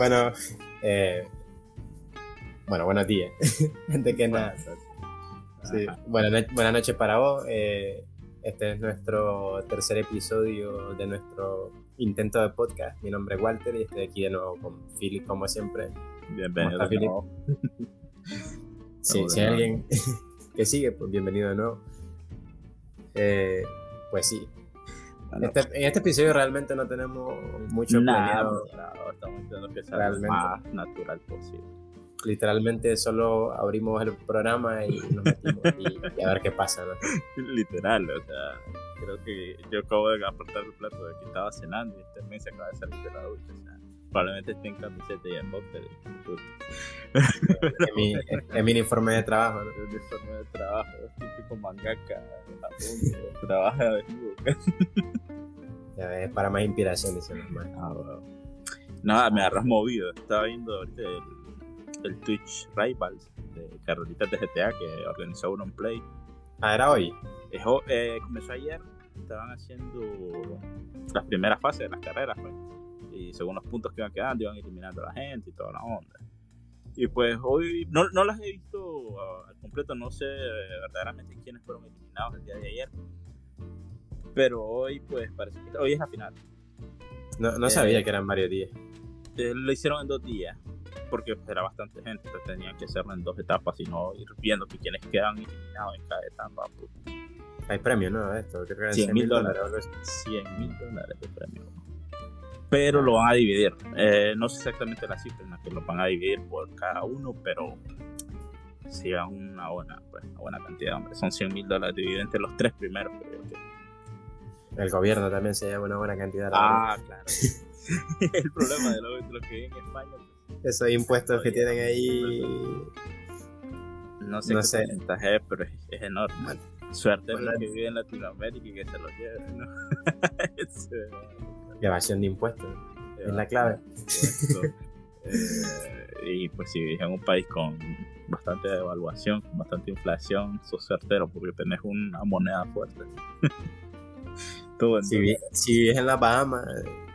Bueno, eh, bueno, buenos días. Antes que nada. Sí. Buenas, noches para vos. Eh, este es nuestro tercer episodio de nuestro intento de podcast. Mi nombre es Walter y estoy aquí de nuevo con Philip, como siempre. Bienvenido. nuevo. sí, si hay alguien que sigue, pues bienvenido de nuevo. Eh, pues sí. Este, en este episodio realmente no tenemos mucho planeado. estamos intentando que sea lo más natural posible. Literalmente solo abrimos el programa y nos metimos y, a ver qué pasa, ¿no? Literal, o sea, creo que yo acabo de apartar el plato de que estaba cenando y este mes se acaba de salir de la ducha, o sea, probablemente esté en camiseta y en boxer. en, mi, en mi uniforme de trabajo, ¿no? El uniforme de trabajo, típico mangaka, trabaja de Ya ves, para más inspiración, dice normal. Ah, bueno. Nada, me agarras movido. Estaba viendo ahorita el, el Twitch Rivals de Carolitas de GTA que organizó uno en Play. Ah, era hoy. Eh, comenzó ayer. Estaban haciendo las primeras fases de las carreras, pues. Y según los puntos que iban quedando, iban eliminando a la gente y toda la onda. Y pues hoy no, no las he visto uh, al completo, no sé verdaderamente quiénes fueron eliminados el día de ayer. Pero hoy, pues parece que hoy es la final. No, no sabía eh, que eran varios días. Eh, lo hicieron en dos días, porque era bastante gente, entonces tenían que hacerlo en dos etapas y no ir viendo que quienes quedan eliminados en cada etapa. Pues. Hay premio, ¿no? Esto, creo que 100 mil dólares. 100 mil dólares de premio. Pero lo van a dividir. Eh, no sé exactamente la cifra en la que lo van a dividir por cada uno, pero sí es una buena, pues, una buena cantidad, hombre. Son 100 mil dólares divididos entre los tres primeros. Que... El gobierno también se lleva una buena cantidad. Ah, claro. el problema de lo, que viven en España. Pues, Esos impuestos que tienen ahí. No sé no qué sé. porcentaje pero es, enorme. Suerte de los que viven en Latinoamérica y que se los lleven, ¿no? Evasión de impuestos. Es la clave. Eh, y pues si vives en un país con bastante devaluación, con bastante inflación, sos certero porque tenés una moneda fuerte. si, si vives en la Bahamas,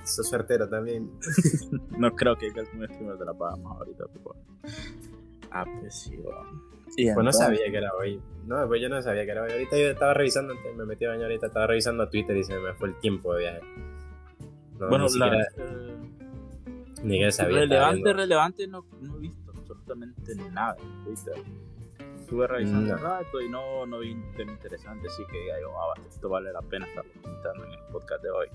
sos certero también. no creo que haya algún streamer de la Bahamas ahorita, pero... Ah, pues sí, pues no sabía que era hoy. No, pues yo no sabía que era hoy. Ahorita yo estaba revisando, me metí a bañar ahorita, estaba revisando a Twitter y se me fue el tiempo de viaje. Bueno, ni la, ni que sabía. Relevante, relevante, no, no he visto absolutamente nada en. Estuve revisando un rato y no, no vi tema interesante, así que diga yo, ah, esto vale la pena estarlo comentando en el podcast de hoy.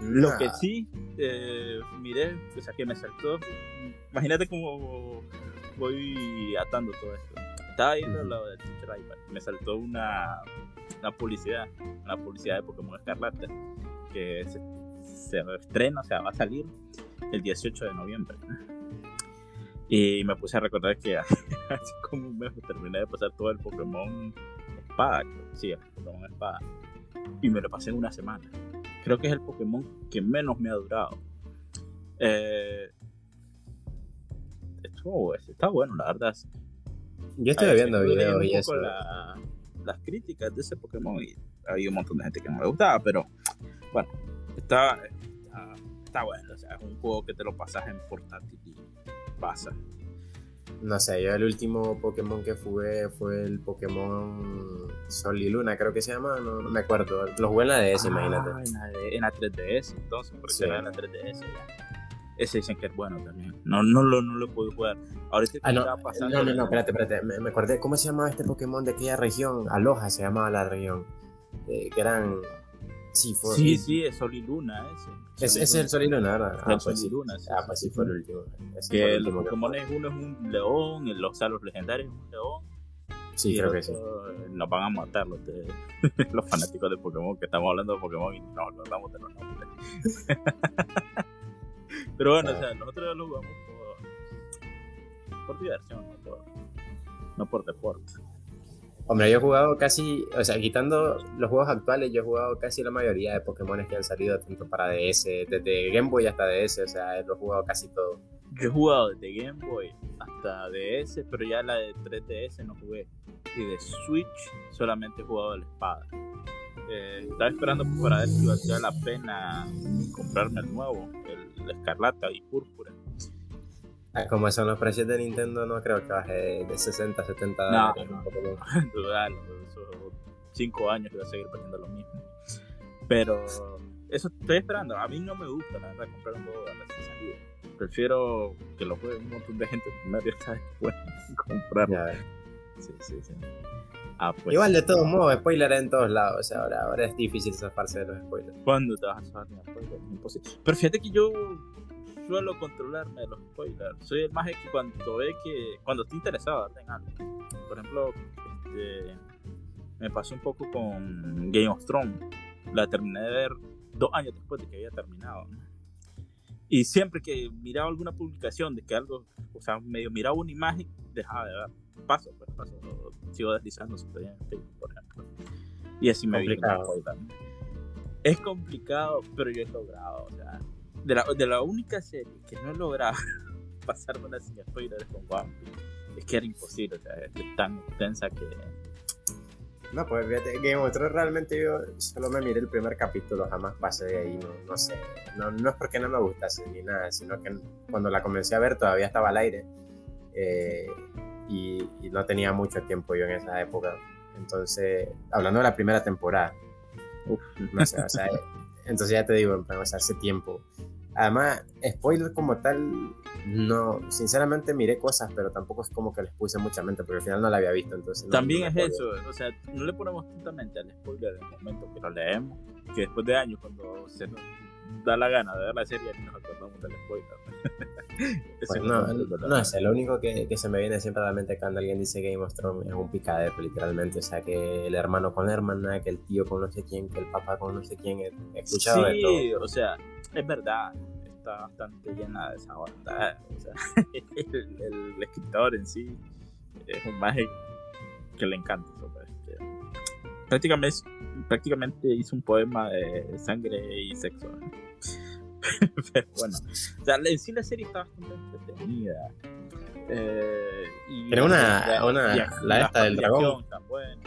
Lo que sí eh, miré, o sea, que me saltó, imagínate cómo voy atando todo esto. Estaba viendo lo de Twitch Rival, me saltó una, una publicidad, una publicidad de Pokémon Escarlata, que se, se estrena, o sea, va a salir el 18 de noviembre. Y me puse a recordar que hace como un mes terminé de pasar todo el Pokémon Espada, sí, el Pokémon Espada, y me lo pasé en una semana. Creo que es el Pokémon que menos me ha durado. Eh, está bueno, la verdad. Yo estoy viendo videos y eso. las críticas de ese Pokémon y había un montón de gente que no le gustaba, pero bueno, está, está, bueno. O sea, es un juego que te lo pasas en portátil y pasa. No sé, yo el último Pokémon que jugué fue el Pokémon Sol y Luna, creo que se llama, no, me acuerdo. Lo jugué en la DS, imagínate. En la, 3DS, entonces, porque era en la 3DS Ese dicen que es bueno también. No, no, lo, no lo puedo jugar. Ahorita ah, no, pasando. No, no, no, espérate, espérate. Me, me, acordé, ¿cómo se llamaba este Pokémon de aquella región? Aloha se llamaba la región. Eh, que eran Sí, fue, sí, sí, es Sol y Luna ese. es, es el Sol y Luna, ¿verdad? Ah, pues y Luna. Sí, ah, pues sí, fue el último. que el Pokémon es uno es un león, el, los salos legendarios es un león. Sí, creo que sí. Nos van a matar los, de, los fanáticos de Pokémon, que estamos hablando de Pokémon y no, no hablamos de los nombres. Pero bueno, o sea, nosotros lo jugamos por, por diversión, no por, no por deporte. Hombre, yo he jugado casi, o sea, quitando los juegos actuales, yo he jugado casi la mayoría de Pokémon que han salido, tanto para DS, desde Game Boy hasta DS, o sea, lo he jugado casi todo. Yo he jugado desde Game Boy hasta DS, pero ya la de 3DS no jugué. Y de Switch solamente he jugado la espada. Eh, estaba esperando para ver si valía la pena comprarme el nuevo, el, escarlata y púrpura Como son los precios de Nintendo, no creo que baje de 60 70 No, dólares. no. más. Dudalo, esos cinco años que voy a seguir poniendo lo mismo. Pero eso estoy esperando. A mí no me gusta, la verdad, comprar un juego de recién salido. Prefiero que lo juegue un montón de gente primero y hasta después comprarlo. Sí, sí, sí. Ah, pues. Igual de todos modos, spoiler en todos lados. O sea, ahora, ahora es difícil zafarse de los spoilers. ¿Cuándo te vas a saber de spoilers? Imposible. Pero fíjate que yo suelo controlarme de los spoilers. Soy el más que cuando ve que. Cuando estoy interesado en algo. Por ejemplo, este, me pasó un poco con Game of Thrones. La terminé de ver dos años después de que había terminado. ¿no? Y siempre que miraba alguna publicación de que algo, o sea, medio miraba una imagen, dejaba de ver. Paso, pues paso. Sigo deslizando por ejemplo. Y así me vi Complicado. spoiler. Es complicado, pero yo he logrado. O sea, de la, de la única serie que no he logrado pasármela sin spoilers con One Piece, es que era imposible. O sea, es tan extensa que. No, pues fíjate, Game of Thrones realmente yo solo me miré el primer capítulo, jamás pasé de ahí, no, no sé. No, no es porque no me gustase ni nada, sino que cuando la comencé a ver todavía estaba al aire eh, y, y no tenía mucho tiempo yo en esa época. Entonces, hablando de la primera temporada, Uf, no sé, o sea, entonces ya te digo, sea, hace tiempo. Además, spoiler como tal, no, sinceramente miré cosas, pero tampoco es como que les puse mucha mente, porque al final no la había visto, entonces... no- También no es eso, o sea, no le ponemos tanta mente al spoiler en el momento que lo leemos, que después de años, cuando se nos da la gana de ver la serie, ni nos acordamos del spoiler. Pues es no, no sé, lo único que, que se me viene siempre a la mente cuando alguien dice Game of Thrones es un picadero, literalmente. O sea, que el hermano con la hermana, que el tío con no sé quién, que el papá con no sé quién. He escuchado de todo. Sí, o sea, es verdad, está bastante llena de esa bondad. O sea, el, el escritor en sí es un mago que le encanta eso. Prácticamente, prácticamente hizo un poema de sangre y sexo. ¿no? Pero bueno, o sea, en sí la serie está bastante entretenida. Eh, y Tiene una- y- una- y- la esta del dragón. buena,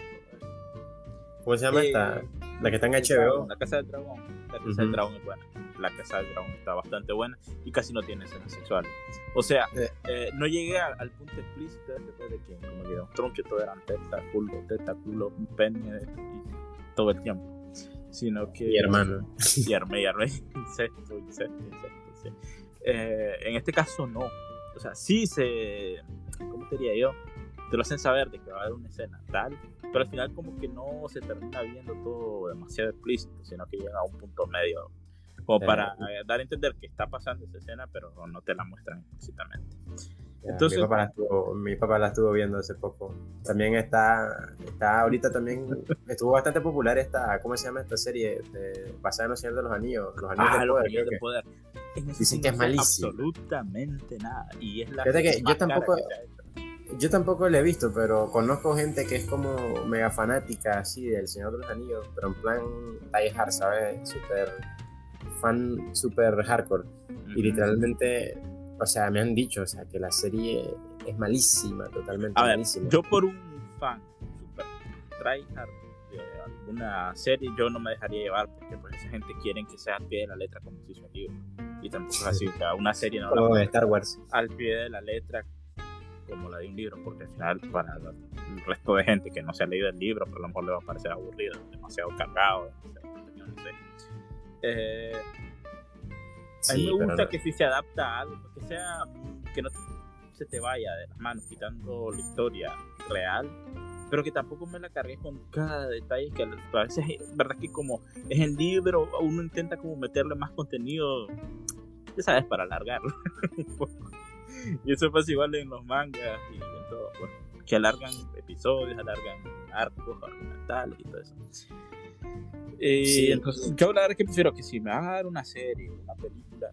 ¿Cómo se llama Eh, esta? La que está en HBO. La Casa del Dragón. La Casa del Dragón es buena. La Casa del Dragón está bastante buena y casi no tiene escenas sexuales. O sea, Eh. eh, no llegué al, al punto explícito después de que, como que un tronco todo eran teta, culo, teta, culo, pene y todo el tiempo. Sino que. Mi hermano. Y armé, y armé. Incesto, incesto, incesto. Sí. Eh, en este caso, no. O sea, sí se. ¿Cómo te diría yo? Te lo hacen saber de que va a haber una escena tal, pero al final, como que no se termina viendo todo demasiado explícito, sino que llega a un punto medio. Como Eh, para eh, dar a entender que está pasando esa escena, pero no te la muestran explícitamente. Entonces- mi, papá la estuvo, mi papá la estuvo viendo hace poco. También está, está ahorita también, estuvo bastante popular esta, ¿cómo se llama esta serie? De- basada en los Señor de los Anillos. Los Anillos Ah, los Poder, anillos de que. poder. Eso Dicen que es malísimo. Absolutamente nada. Y es la que serie yo tampoco- que. Yo tampoco la he visto, pero conozco gente que es como mega fanática así del Señor de los Anillos, pero en plan die hard, ¿sabes? Super fan, super hardcore. Y literalmente, o sea, me han dicho, o sea, que la serie es malísima, totalmente A ver, malísima. yo por un fan super tryhard de alguna serie, yo no me dejaría llevar porque pues esa gente quiere que sea al pie de la letra como se hizo el libro. Y tampoco es así, o sea, una serie no la Como de puede Star Wars. al pie de la letra como la de un libro, porque al final para el resto de gente que no se ha leído el libro, pues a lo mejor le va a parecer aburrido, demasiado cargado, demasiado contenido, no sé. Eh, a mí me pero gusta que sí se adapta a algo, que sea que no se te vaya de las manos quitando la historia real, pero que tampoco me la cargues con cada detalle que a veces es verdad que como es el libro, uno intenta como meterle más contenido, ya sabes, para alargarlo un poco. Y eso pasa igual en los mangas y en todo, bueno, que alargan episodios, alargan arcos, argumentales y todo eso. Eh, Sí. entonces, yo la verdad que prefiero que si me van a dar una serie, una película,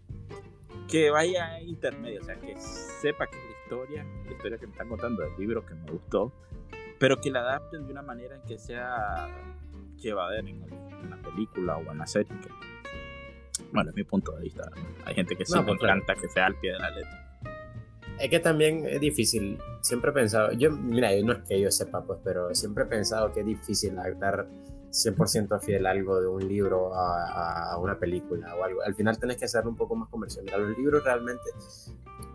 que vaya intermedio, o sea, que sepa que es la historia, la historia que me están contando del libro que me gustó, pero que la adapten de una manera en que sea llevadera en una película o en una serie. que- bueno, es mi punto de vista. Hay gente que sí No, me pues, claro. encanta que sea al pie de la letra. Es que también es difícil. Siempre he pensado, yo, mira, no es que yo sepa, pues, pero siempre he pensado que es difícil adaptar 100% fiel algo de un libro a, una película o algo. Al final tenés que hacerlo un poco más comercial. los libros realmente,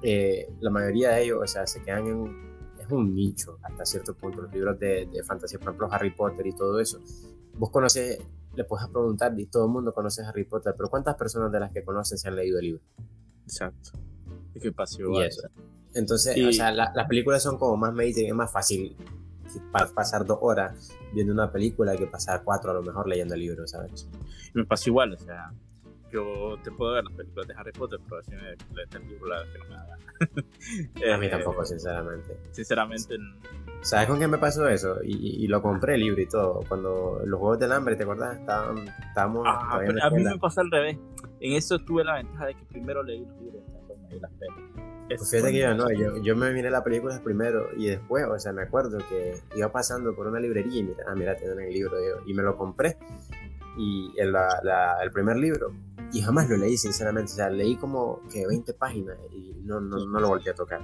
eh, la mayoría de ellos, o sea, se quedan en es un nicho hasta cierto punto. Los libros de, de fantasía, por ejemplo, Harry Potter y todo eso. Vos conoces, le puedes preguntar, y todo el mundo conoce Harry Potter, pero ¿cuántas personas de las que conocen se han leído el libro? Exacto. Que pasó Entonces, o sea, las películas son como más mainstream, es más fácil pasar dos horas viendo una película que pasar cuatro a lo mejor leyendo el libro, ¿sabes? Me pasa igual, o sea, yo te puedo ver las películas de Harry Potter, pero si me lees el libro, la que no me da a mí tampoco, sinceramente. Sinceramente. ¿Sabes con qué me pasó eso? Y, lo compré el libro y todo. Cuando los Juegos del Hambre, ¿te acuerdas? Estaban, estábamos. Ah, a mí me pasó al revés. En eso tuve la ventaja de que primero leí los libros me las películas. Pues fíjate que yo no, yo, yo, me miré la película primero y después, o sea, me acuerdo que iba pasando por una librería y mira, ah, mira, tienen el libro y me lo compré. Y el, el primer libro, y jamás lo leí, sinceramente, o sea, leí como que 20 páginas y no, no, no lo volví a tocar.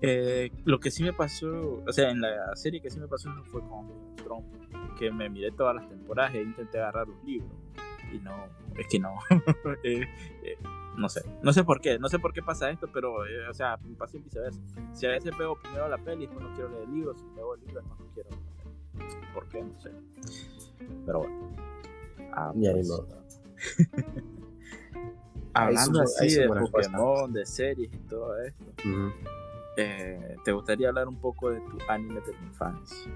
Eh, lo que sí me pasó, o sea, en la serie que sí me pasó fue con Trump, que me miré todas las temporadas e intenté agarrar los libros y no, es que no. Eh, eh, no sé, no sé por qué, no sé por qué pasa esto, pero, eh, o sea, me pasa viceversa. Si a veces veo primero la peli, no quiero leer el libro, si veo el libro, no quiero. ¿Por qué? No sé. Pero bueno. Ah, pues, Hablando así de Pokémon, de series y todo esto, ¿te gustaría hablar un poco de tu anime de la infancia?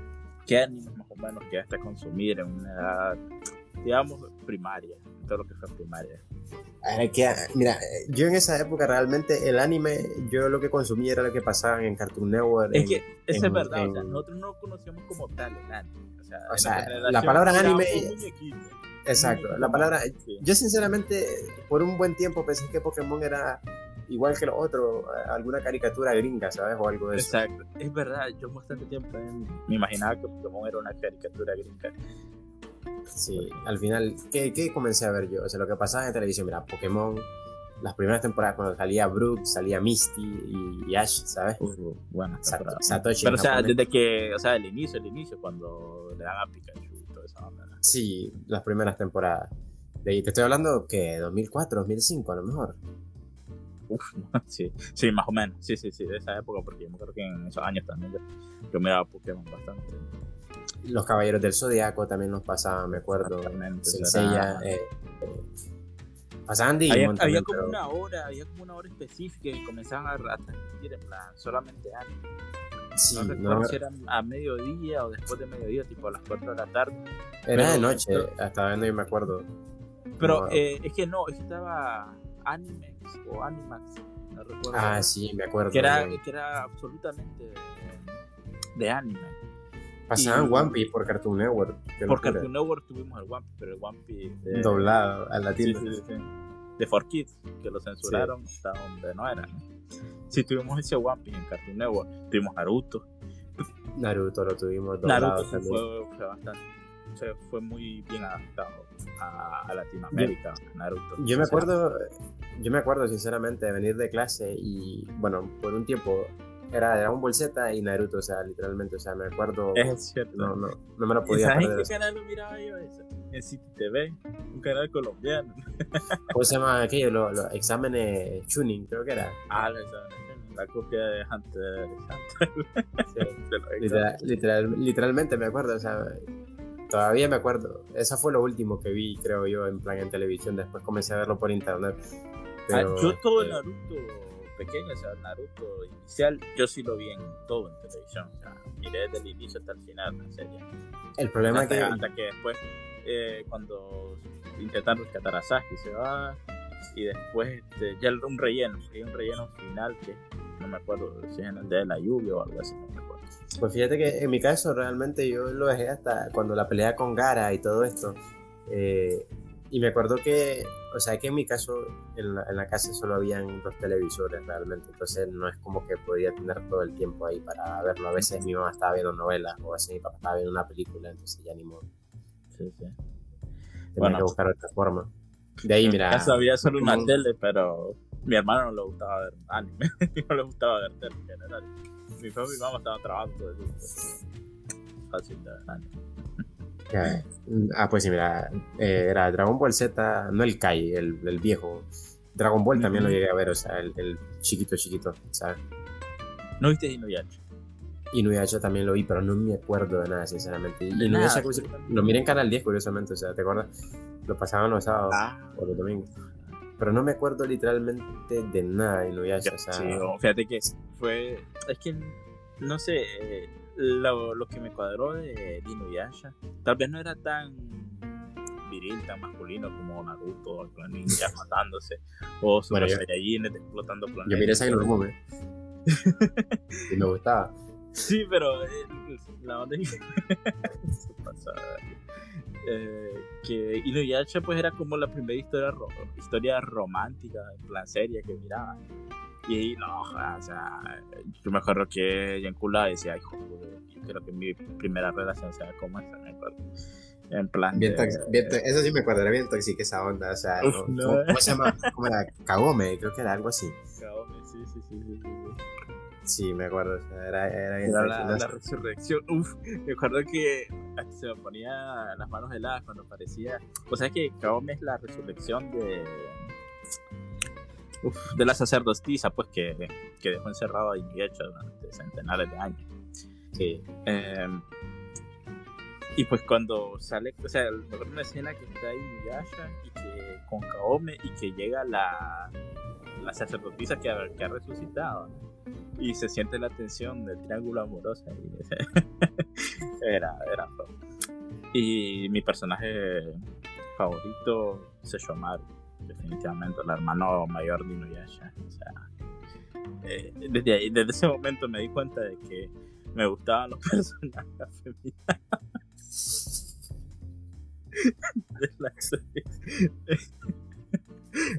¿Qué anime más o menos llegaste a consumir en una edad digamos, primaria, todo lo que fue primaria. Que, mira, yo en esa época realmente el anime, yo lo que consumía era lo que pasaba en Cartoon Network. Es que, eso es verdad, o sea, nosotros no conocíamos como tal el anime. O sea, la palabra anime... Exacto, la palabra... Yo sinceramente, por un buen tiempo pensé que Pokémon era igual que los otros, alguna caricatura gringa, ¿sabes? O algo de eso. Exacto, es verdad, yo bastante tiempo me imaginaba que Pokémon era una caricatura gringa. Sí, al final, ¿qué, ¿qué, comencé a ver yo? O sea, lo que pasaba en televisión, mira, Pokémon, las primeras temporadas cuando salía Brooke, salía Misty y, Ash, ¿sabes? Uh, bueno, Satoshi. Pero, o sea, desde que, o sea, el inicio, el inicio, cuando le dan a Pikachu y todo eso. Sí, las primeras temporadas. De ahí te estoy hablando que 2004, 2005 a lo mejor. Uf, sí, sí, más o menos. Sí, sí, sí, de esa época, porque yo creo que en esos años también yo, me daba Pokémon bastante. Los Caballeros del Zodiaco también nos pasaban, me acuerdo. Sencilla, eh, pasaban Digimon había, había como una hora, había como una hora específica que comenzaban a transmitir en plan solamente anime. Sí, no recuerdo si era a mediodía o después de mediodía, tipo a las 4 de la tarde. Era de noche, hasta viendo y me acuerdo. Pero eh, es que no, estaba Animex o Animax, no recuerdo. Ah, sí, me acuerdo. Que era, que era absolutamente de anime. Pasaban One Piece por Cartoon Network. Por Cartoon Network tuvimos el One Piece, pero el One Piece. Doblado al latino. Sí, sí, sí, de 4Kids, que lo censuraron hasta donde no era. Sí, tuvimos ese One Piece en Cartoon Network. Tuvimos Naruto. Naruto lo tuvimos doblado Naruto fue, fue, bastante. O sea, fue muy bien adaptado a, Latinoamérica, Naruto. Yo me acuerdo, yo me acuerdo sinceramente de venir de clase y, bueno, por un tiempo era Dragon Ball Z y Naruto, o sea, literalmente, o sea, me acuerdo. Es cierto. No, no, no me lo podía ¿Sabes en qué canal lo miraba yo eso? En City TV, un canal colombiano. ¿Cómo se llama aquello? Los, los exámenes tuning, creo que era. Ah, los exámenes la copia de Hunter sí. literal, literalmente me acuerdo, o sea, todavía me acuerdo. Esa fue lo último que vi, creo yo, en plan en televisión. Después comencé a verlo por internet. Ah, yo todo el Naruto pequeño, o sea, Naruto inicial, yo sí lo vi en todo en televisión, o sea, miré desde el inicio hasta el final la serie. El problema es que... Hasta que después, eh, cuando intentan rescatar a Sasuke se va, y después este, ya un relleno, hay un relleno final que no me acuerdo si es en el de la lluvia o algo así, no me acuerdo. Pues fíjate que en mi caso realmente yo lo dejé hasta cuando la pelea con Gara y todo esto. Eh, y me acuerdo que, o sea, que en mi caso, en la, casa solo habían dos televisores realmente, entonces no es como que podía tener todo el tiempo ahí para verlo. A veces mi mamá estaba viendo novelas o a veces mi papá estaba viendo una película, entonces ya ni modo. Sí, sí. Tenía bueno, que buscar otra forma. De ahí, mira. En casa había solo una tele, pero mi hermano no le gustaba ver anime, no le gustaba ver tele en general. Mi papá y mi mamá estaban trabajando todo el tiempo. Fácil de ver anime. Ah, pues sí, mira, eh, era Dragon Ball Z, no el Kai, el, el viejo. Dragon Ball también lo llegué a ver, o sea, el, el chiquito, chiquito, ¿sabes? ¿No viste Inuyasha? Inuyasha también lo vi, pero no me acuerdo de nada, sinceramente. Y Inuyasha lo miré en Canal 10, curiosamente, o sea, ¿te acuerdas? Lo pasaban los sábados Ah. o los domingos. Pero no me acuerdo literalmente de nada de Inuyasha, o sea... Sí, o- fíjate que fue. Es que, no sé, eh, lo, lo que me cuadró de, de Inuyasha, tal vez no era tan viril, tan masculino como Naruto, con ninjas matándose, o Super Bueno, Saiyajines explotando planetas. Yo miré Sailor Moon, ¿eh? y me gustaba. Sí, pero eh, la onda es se pasa, eh, que Inuyasha pues era como la primera historia ro- historia romántica, en plan seria que miraba. Y no, o sea, yo me acuerdo que Yankula decía, ay, joder, yo quiero que mi primera relación sea como esa, me acuerdo. En plan, Bien de- bien eso sí me acuerdo, era bien tóxica esa onda, o sea, Uf, ¿no? no. ¿Cómo, cómo se llama? ¿Cómo era? Kagome, creo que era algo así. Kaome, Sí, sí, sí, sí, sí. Sí, me acuerdo, o sea, era, era la, la resurrección. Uf, me acuerdo que se me ponía las manos heladas cuando aparecía. O sea que Kaome es la resurrección de. Uf, de la sacerdotisa, pues que, que dejó encerrado a Inuyasha durante centenares de años. Sí, Eh, y pues cuando sale, o sea, una escena que está Inuyasha y que con Kaome y que llega la, la sacerdotisa que que ha resucitado. ¿no? Y se siente la tensión del triángulo amoroso. ahí. era, era. Y mi personaje favorito es Shomaru, definitivamente, el hermano mayor de Inuyasha. O sea, eh, desde, ahí- desde ese momento me di cuenta de que me gustaban los personajes femeninos de la serie.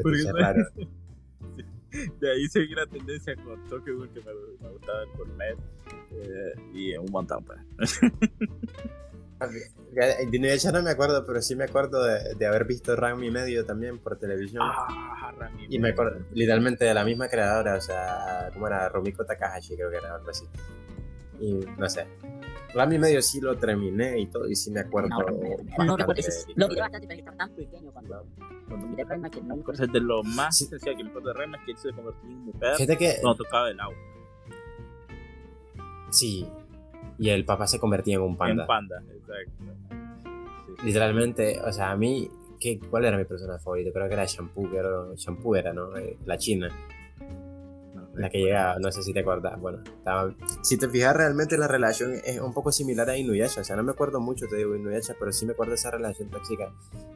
Porque de ahí seguí la tendencia con Tokyo Ghoul, que me, me gustaba el gourmet eh, y un montón pues. De Inuyasha no me acuerdo, pero sí me acuerdo de, de haber visto Ranma y medio también por televisión. Ah, Rami, Y me acuerdo literalmente de la misma creadora, o sea, ¿cómo era? Romiko Takahashi, creo que era algo así. Y no sé. Ranma y medio sí lo terminé y todo, y sí me acuerdo. No, no, bastante no recuerdo. de Eso Lo miré bastante, pero estaba tan pequeño cuando, cuando miré Rayman que no me acuerdo. de lo más Sí. esencial que me importa de Remy es que él se convertía en mujer Fíjate que cuando tocaba el agua, sí. Y el papá se convertía en un panda. en panda, exacto. Sí. Literalmente, o sea, a mí, ¿qué, ¿cuál era mi personaje favorito? Creo que era Shampoo, que era, Shampoo era, ¿no? Eh, La china, la que llegaba, no sé si te acuerdas. Bueno, estaba, si te fijas, realmente la relación es un poco similar a Inuyasha. O sea, no me acuerdo mucho, te digo, Inuyasha, pero sí me acuerdo de esa relación tóxica,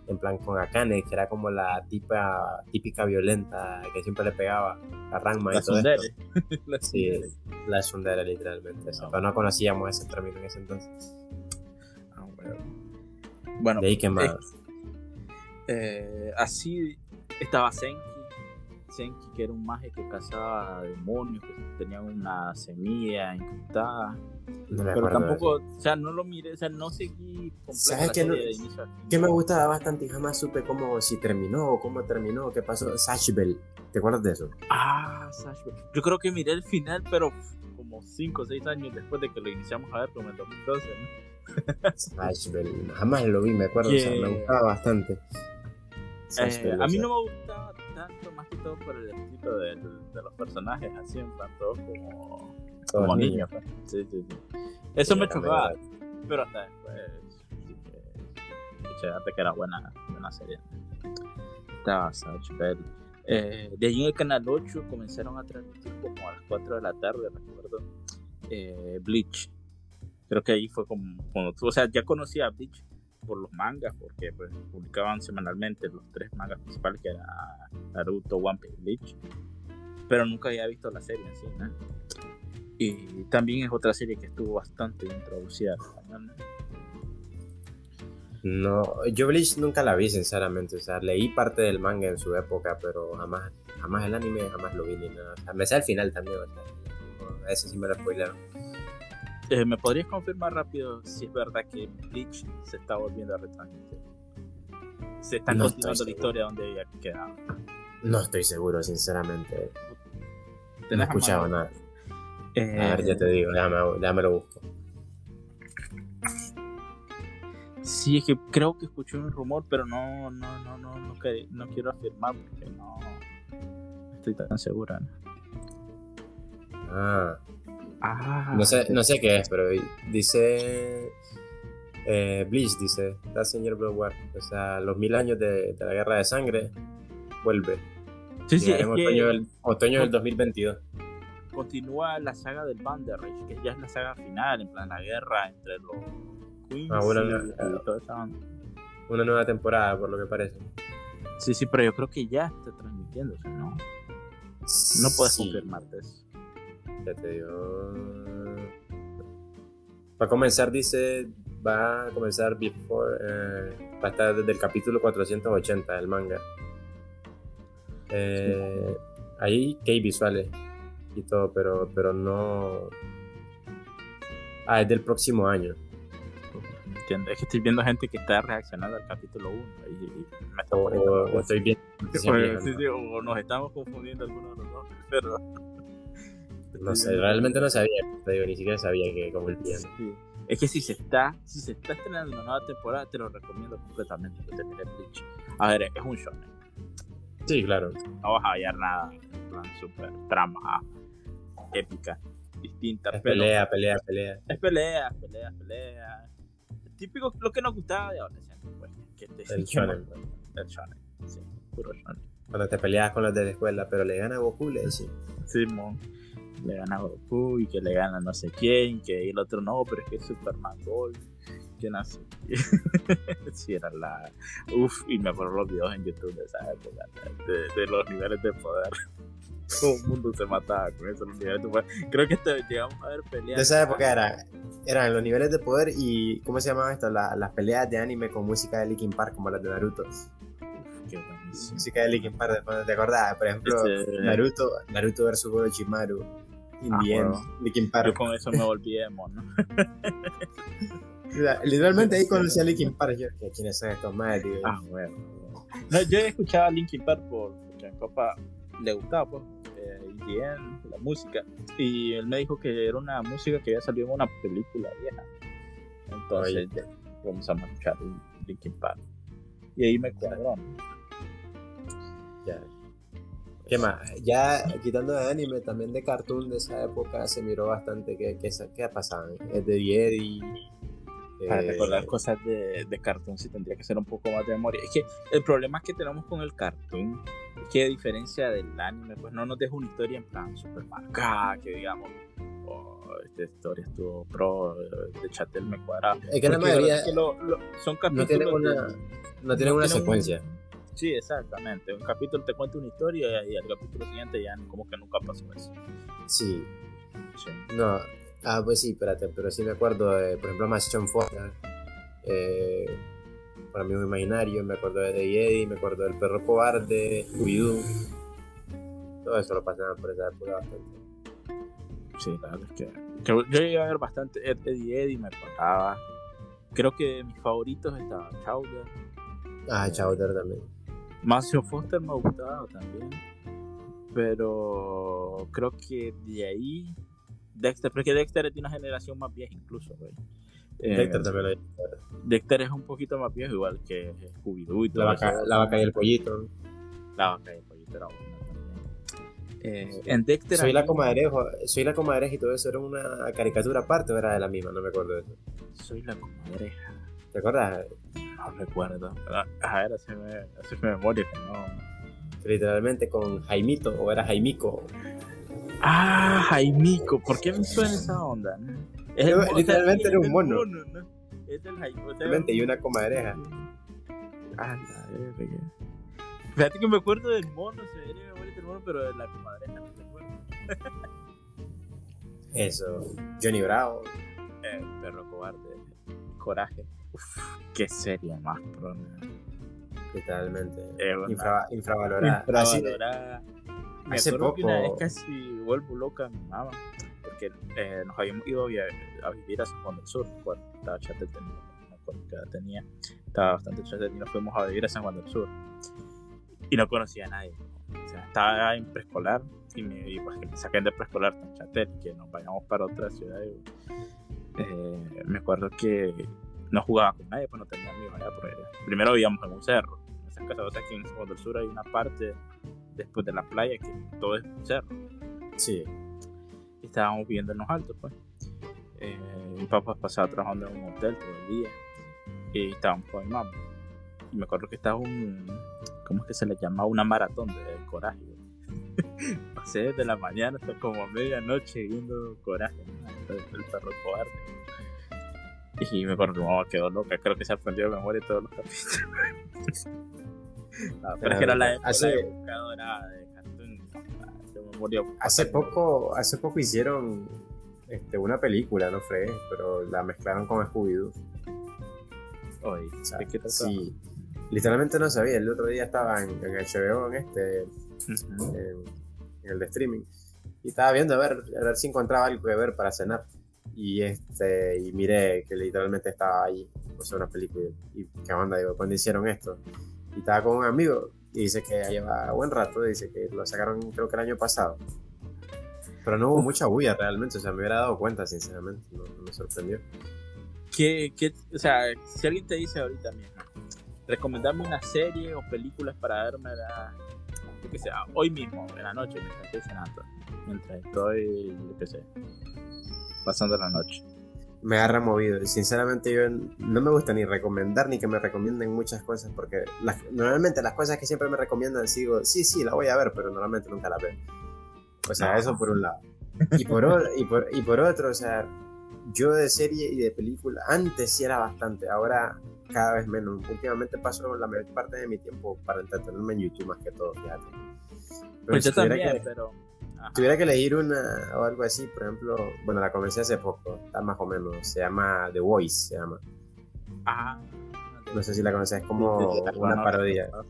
en plan con Akane, que era como la tipa, típica violenta que siempre le pegaba a Ranma La y todo esto. tsundere. La Sí, la tsundere, literalmente. o sea, No. Pero no conocíamos ese término en ese entonces. Ah, bueno. Bueno, De ahí que más. eh, así estaba Senki. Senki, que era un mago que cazaba demonios, que tenía una semilla incrustada. No Pero tampoco, o sea, no lo miré, o sea, no seguí ¿Sabes qué no- que me gustaba bastante y jamás supe cómo, si terminó o cómo terminó, qué pasó. Sashbel, ¿te acuerdas de eso? Ah, Sash. Yo creo que miré el final, pero como 5 o 6 años después de que lo iniciamos a ver, como en 2012. ¿no? Sashbel, jamás lo vi, me acuerdo, o sea, me gustaba bastante. Eh, Sashbel, a mí no me gustaba tanto, más que todo por el estilo de, de los personajes, así en plan todos como, como niños. niños. pues. Sí, sí, sí. Eso Sí, me chocaba, pero hasta después, sí que, que era buena, buena serie. Estaba Bell. Eh, de ahí en el canal 8 comenzaron a transmitir como a las 4 de la tarde, recuerdo, eh, Bleach. Creo que ahí fue como, cuando o sea, ya conocía a Bleach por los mangas, porque pues, publicaban semanalmente los tres mangas principales que era Naruto, One Piece Bleach. Pero nunca había visto la serie en sí, ¿no? Y también es otra serie que estuvo bastante introducida ¿no? No, yo Bleach nunca la vi, sinceramente. O sea, leí parte del manga en su época, pero jamás, jamás el anime, jamás lo vi ni nada. O sea, me sé el final también, o sea, ese sí me lo spoileron. Eh, ¿Me podrías confirmar rápido si es verdad que Bleach se está volviendo a retransmitir? Se está No continuando la historia donde había quedado. No estoy seguro, sinceramente. No he ¿Tenés a escuchado nada. Eh, A ver, ya te digo, déjame, lo busco. Sí, es que creo que escuché un rumor, pero no, no, no, no, no, no quiero afirmar porque no estoy tan segura. ¿no? Ah, Ah, no sé, no sé qué es, pero dice. Eh, Bleach dice, la señor Blood War. O sea, los mil años de, de la guerra de sangre vuelve. Sí, sí, es que otoño, del, otoño del 2022. continúa la saga del Rage, que ya es la saga final, en plan la guerra entre los Queens Ah, bueno, y, toda esa onda. Una nueva temporada, por lo que parece. Sí, sí, pero yo creo que ya está transmitiéndose, ¿no? No puedes Sí, confirmarte eso. Ya te digo. Va a comenzar, dice. Va a comenzar before. eh, va a estar desde el capítulo 480 del manga. Eh, Ahí que hay visuales y todo, pero, pero no. Ah, es del próximo año. Entiendo, es que estoy viendo gente que está reaccionando al capítulo 1 y, y me está O, poniendo o nervioso. estoy sí, sí, o nos estamos confundiendo algunos de los dos, pero... No sé, realmente no sabía. Te digo, ni siquiera sabía que como el piano. Sí. Es que si se está, si se está estrenando una nueva temporada, te lo recomiendo completamente que te Bleach. A ver, es un shonen. Sí, claro. No vas a hallar nada en plan super trama épica, distinta, Es pero pelea, pelea, pelea. es pelea, pelea, pelea. Típico lo que nos gustaba de adolescentes, pues. Que te El shonen. El shonen, sí, puro shonen. Cuando te peleas con los de la escuela, pero le gana a Goku, le decís. Simón le gana Goku y que le gana no sé quién, que el otro no, pero es que es Superman Gold, que nace. sí, era la. Uf, y me acuerdo los videos en YouTube de esa época, de, de los niveles de poder. Todo el mundo se mataba con eso, los niveles de poder. Creo que hasta llegamos a ver peleas. De esa época era, eran los niveles de poder y, ¿cómo se llamaba esto? La- las peleas de anime con música de Linkin Park, como las de Naruto. Música de Linkin Park, te acordás, por ejemplo, Ese- Naruto, Naruto versus Orochimaru, In Ah, the end, bueno. Linkin Yo Park. con eso me volví emo, ¿no? Literalmente ahí conocí a Linkin Park. Yo, ¿qué- ¿quiénes son estos tío? Ah, bueno. No, yo escuchaba Linkin Park por, porque a mi papá le gustaba, pues, eh, EDM, la música. Y él me dijo que era una música que había salido en una película vieja. Entonces, Oye. ya, comenzamos a escuchar Linkin Park. Y ahí me cuadró. Ya. ¿Qué más? Ya quitando de anime, también de cartoon de esa época se miró bastante que, que, que pasaban. Es de Eddie. Para eh, recordar cosas de, de cartoon sí tendría que ser un poco más de memoria. Es que el problema que tenemos con el cartoon es que a diferencia del anime, pues no nos deja una historia en plan super marcada, que digamos, oh, esta historia estuvo pro, eh, de Chatel me cuadraba. Es que la mayoría es que lo- lo- son no capítulos tienen de- una, no tienen una tienen un- secuencia. Sí, exactamente. Un capítulo te cuenta una historia y al capítulo siguiente ya como que nunca pasó eso. Sí, Sí. no. Ah, pues sí, espérate, pero sí me acuerdo de, por ejemplo, más John Foster. Eh, para mí un imaginario, me acuerdo de Eddie, me acuerdo del perro cobarde, Scooby-Doo. Todo eso lo pasaban por esa época bastante. Sí, la verdad es que, que yo llegué a ver bastante Ed, Eddie Eddie, me acordaba. Creo que mis favoritos estaban Chowder. Ah, Chowder también. Mansion Foster me gustaba también. Pero creo que de ahí. Dexter, porque Dexter es de una generación más vieja incluso, güey. Eh, Dexter también lo Dexter es un poquito más viejo, igual que Scooby-Doo y todo La vaca, la vaca y el pollito. La vaca y el pollito era buena también. Eh, en Dexter. Soy la comadrejo, soy la comadreja y todo eso era una caricatura aparte o era de la misma, no me acuerdo de eso. Soy la comadreja. ¿Te acuerdas? No recuerdo. A ver, memoria que no. Literalmente con Jaimito o era Jaimico. Ah, Jaimico. ¿Por qué me suena esa onda? Yo, literalmente era un mono. ¿no? Es el Jaimico. sea, Literalmente, y una comadreja. Ah, la verga. Fíjate que me acuerdo del mono, se ve mi memoria del mono, pero de la comadreja no me acuerdo. Eso. Johnny Bravo. Eh, perro cobarde. Coraje. Uf, qué serie más pro. ¿no? Literalmente. Eh, Infra- infravalorada. Así infravalorada. Me hace que una vez poco- casi vuelvo loca a mi mamá porque eh, nos habíamos ido a, vi- a vivir a San Juan del Sur cuando estaba chatel tenía, edad tenía estaba bastante chatel y nos fuimos a vivir a San Juan del Sur y no conocía a nadie o sea, estaba en preescolar y, me, y pues que me saquen de preescolar tan chatel que nos vayamos para otra ciudad y, eh, me acuerdo que no jugaba con nadie, pues no tenía amigos allá. Porque primero vivíamos en un cerro. En esas casas, o sea, aquí en del Sur hay una parte después de la playa que todo es un cerro. Sí. Y estábamos viviendo en los altos, pues. Eh, mi papá pasaba trabajando en un hotel todo el día. Y estábamos con mi mamá. Y me acuerdo que estaba un. ¿Cómo es que se le llama? Una maratón de coraje. Pasé desde la mañana hasta como medianoche viendo coraje. ¿no? El, el perro cobarde. Y me acuerdo mamá quedó loca. Creo que se aprendió de memoria todos los capítulos. No, pero es que era la época Hace- de época dorada de Cartoon. De memoria. Hace poco, hace poco hicieron este, una película, no fue, pero la mezclaron con Scooby-Doo. Oye, O sea, ¿de qué sí, literalmente no sabía. El otro día estaba en, en HBO, en este, en, en el de streaming, y estaba viendo a ver, a ver si encontraba algo que ver para cenar. Y este, y miré que literalmente estaba ahí, o sea, una película. Y qué onda, digo, ¿cuándo hicieron esto? Y estaba con un amigo, y dice que lleva buen rato, dice que lo sacaron creo que el año pasado. Pero no hubo mucha bulla realmente, o sea, me hubiera dado cuenta, sinceramente, no, no me sorprendió. ¿Qué, qué, o sea, si alguien te dice ahorita mismo, recomendarme una serie o películas para verme yo que sea, hoy mismo, en la noche, mientras estoy cenando, mientras estoy, yo qué sé, pasando la noche. me ha removido. Y Sinceramente, yo no me gusta ni recomendar ni que me recomienden muchas cosas, porque las- normalmente las cosas que siempre me recomiendan, sigo, sí, sí, la voy a ver, pero normalmente nunca la veo. O sea, No. eso por un lado. Y por, o- y, por, y por otro, o sea, yo de serie y de película, antes sí era bastante, ahora cada vez menos. Últimamente paso la mayor parte de mi tiempo para entretenerme en YouTube más que todo, fíjate. Pero Pues si yo también, que- pero... ajá. tuviera que elegir una o algo así, por ejemplo, bueno, la comencé hace poco, está más o menos, se llama The Voice, se llama. Ah, No sé si la conoces, es como una parodia. no.